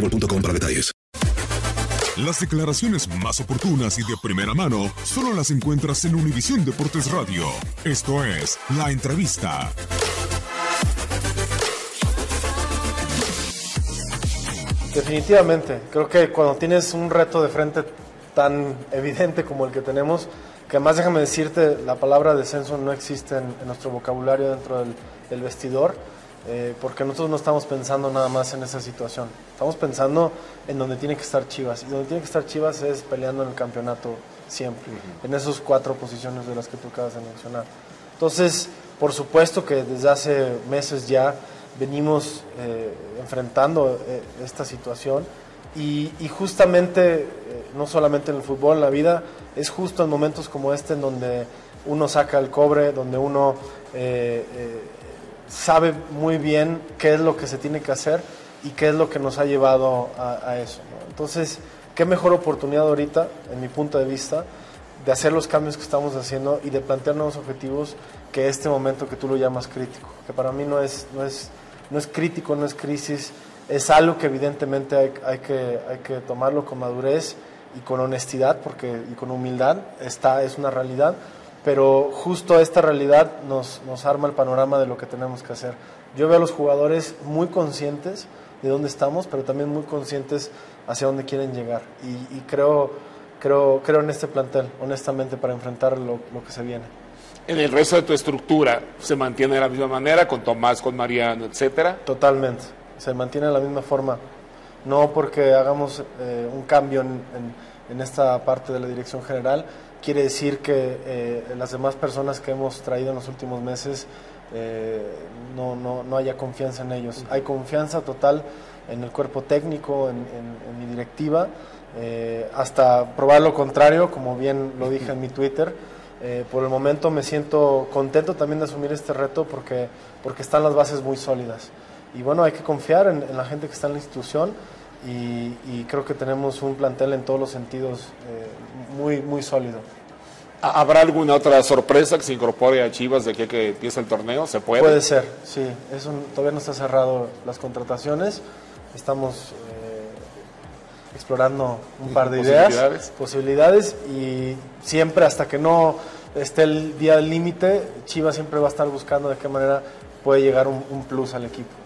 boostmobile.com para detalles. Las declaraciones más oportunas y de primera mano solo las encuentras en Univisión Deportes Radio. Esto es La Entrevista. Definitivamente, creo que cuando tienes un reto de frente tan evidente como el que tenemos, que además déjame decirte, la palabra descenso no existe en, en nuestro vocabulario dentro del, del vestidor, eh, porque nosotros no estamos pensando nada más en esa situación, estamos pensando en donde tiene que estar Chivas, y donde tiene que estar Chivas es peleando en el campeonato siempre, en esas cuatro posiciones de las que tú acabas de mencionar. Entonces, por supuesto que desde hace meses ya venimos eh, enfrentando eh, esta situación. Y, y justamente, eh, no solamente en el fútbol, en la vida, es justo en momentos como este en donde uno saca el cobre, donde uno eh, eh, sabe muy bien qué es lo que se tiene que hacer y qué es lo que nos ha llevado a, eso. Entonces, qué mejor oportunidad ahorita, en mi punto de vista, de hacer los cambios que estamos haciendo y de plantear nuevos objetivos que este momento que tú lo llamas crítico, que para mí no es, no es, no es crítico, no es crisis, es algo que evidentemente hay, hay que, hay que tomarlo con madurez y con honestidad porque, y con humildad, está, es una realidad, pero justo esta realidad nos, nos arma el panorama de lo que tenemos que hacer. Yo veo a los jugadores muy conscientes de dónde estamos, pero también muy conscientes hacia dónde quieren llegar. Y, y creo, creo, creo en este plantel, honestamente, para enfrentar lo, lo que se viene. En el resto de tu estructura se mantiene de la misma manera, con Tomás, con Mariano, etcétera. Totalmente, se mantiene de la misma forma. No porque hagamos eh, un cambio en, en, en, esta parte de la dirección general, quiere decir que eh, las demás personas que hemos traído en los últimos meses eh, no, no, no, haya confianza en ellos. Hay confianza total en el cuerpo técnico, en, en mi directiva, eh, hasta probar lo contrario, como bien lo dije en mi Twitter. Por el momento me siento contento también de asumir este reto porque, porque están las bases muy sólidas. Y bueno, hay que confiar en, en la gente que está en la institución y, y, creo que tenemos un plantel en todos los sentidos eh, muy, muy sólido. ¿Habrá alguna otra sorpresa que se incorpore a Chivas de aquí a que empiece el torneo? ¿Se puede? Puede ser, sí. Es un, todavía no está cerrado las contrataciones. Estamos eh, explorando un par de ideas, posibilidades. y siempre hasta que no esté el día del límite, Chivas siempre va a estar buscando de qué manera puede llegar un, un plus al equipo.